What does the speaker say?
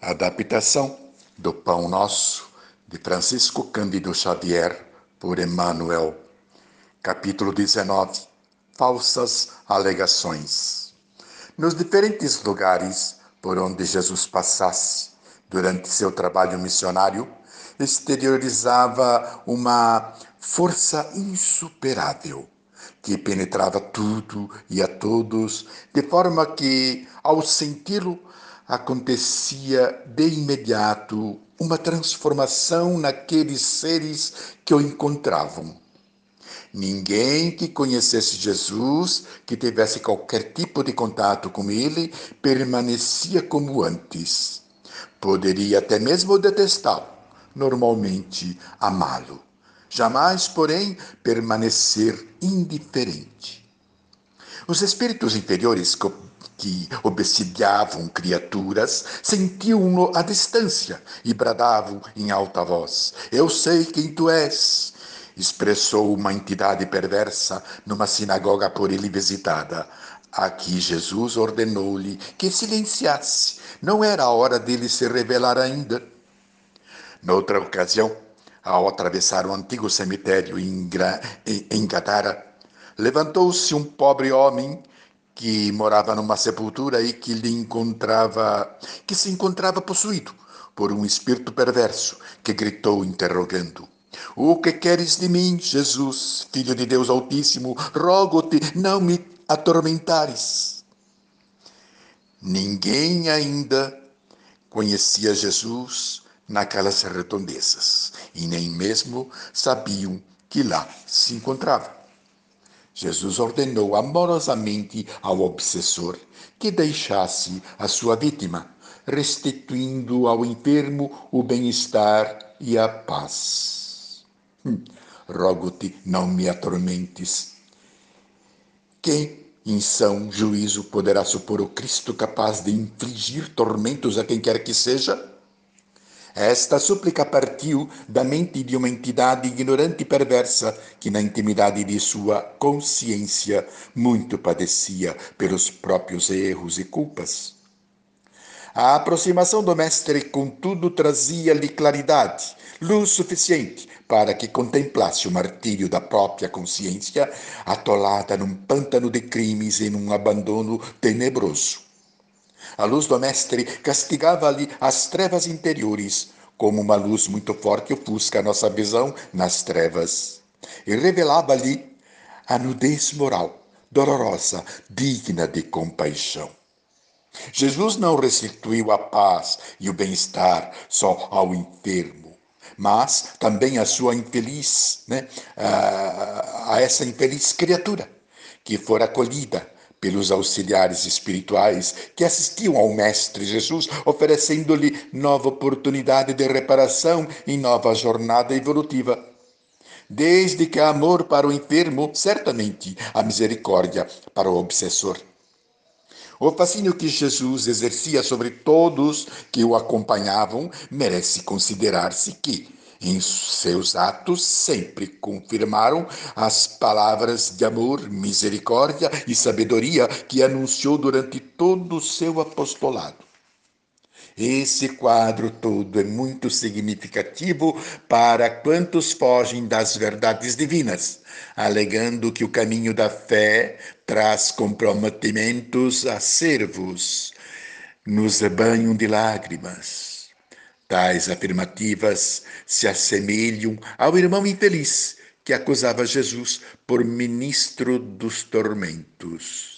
Adaptação do Pão Nosso de Francisco Cândido Xavier por Emmanuel. Capítulo 19 Falsas alegações. Nos diferentes lugares por onde Jesus passasse durante seu trabalho missionário, exteriorizava uma força insuperável que penetrava tudo e a todos, de forma que, ao senti-lo, acontecia de imediato uma transformação naqueles seres que o encontravam. Ninguém que conhecesse Jesus, que tivesse qualquer tipo de contato com ele, permanecia como antes. Poderia até mesmo detestá-lo, normalmente amá-lo. Jamais, porém, permanecer indiferente. Os espíritos inferiores que obsidiavam criaturas, sentiam-no à distância e bradavam em alta voz: Eu sei quem tu és. Expressou uma entidade perversa numa sinagoga por ele visitada. Aqui Jesus ordenou-lhe que silenciasse. Não era a hora dele se revelar ainda. Noutra ocasião, ao atravessar o antigo cemitério em, em Gadara, levantou-se um pobre homem que morava numa sepultura e que lhe encontrava, que se encontrava possuído por um espírito perverso, que gritou interrogando: O que queres de mim, Jesus, filho de Deus Altíssimo? Rogo-te, não me atormentares. Ninguém ainda conhecia Jesus naquelas redondezas e nem mesmo sabiam que lá se encontrava. Jesus ordenou amorosamente ao obsessor que deixasse a sua vítima, restituindo ao enfermo o bem-estar e a paz. Hum, Rogo-te, não me atormentes. Quem, em são juízo, poderá supor o Cristo capaz de infligir tormentos a quem quer que seja? Esta súplica partiu da mente de uma entidade ignorante e perversa que, na intimidade de sua consciência, muito padecia pelos próprios erros e culpas. A aproximação do Mestre, contudo, trazia-lhe claridade, luz suficiente para que contemplasse o martírio da própria consciência, atolada num pântano de crimes e num abandono tenebroso. A luz do Mestre castigava-lhe as trevas interiores, como uma luz muito forte ofusca a nossa visão nas trevas, e revelava-lhe a nudez moral, dolorosa, digna de compaixão. Jesus não restituiu a paz e o bem-estar só ao enfermo, mas também a sua infeliz, né, a, a essa infeliz criatura que for acolhida pelos auxiliares espirituais que assistiam ao Mestre Jesus, oferecendo-lhe nova oportunidade de reparação e nova jornada evolutiva. Desde que há amor para o enfermo, certamente há misericórdia para o obsessor. O fascínio que Jesus exercia sobre todos que o acompanhavam merece considerar-se que, em seus atos sempre confirmaram as palavras de amor, misericórdia e sabedoria que anunciou durante todo o seu apostolado. Esse quadro todo é muito significativo para quantos fogem das verdades divinas, alegando que o caminho da fé traz comprometimentos acervos, nos banham de lágrimas Tais afirmativas se assemelham ao irmão infeliz que acusava Jesus por ministro dos tormentos.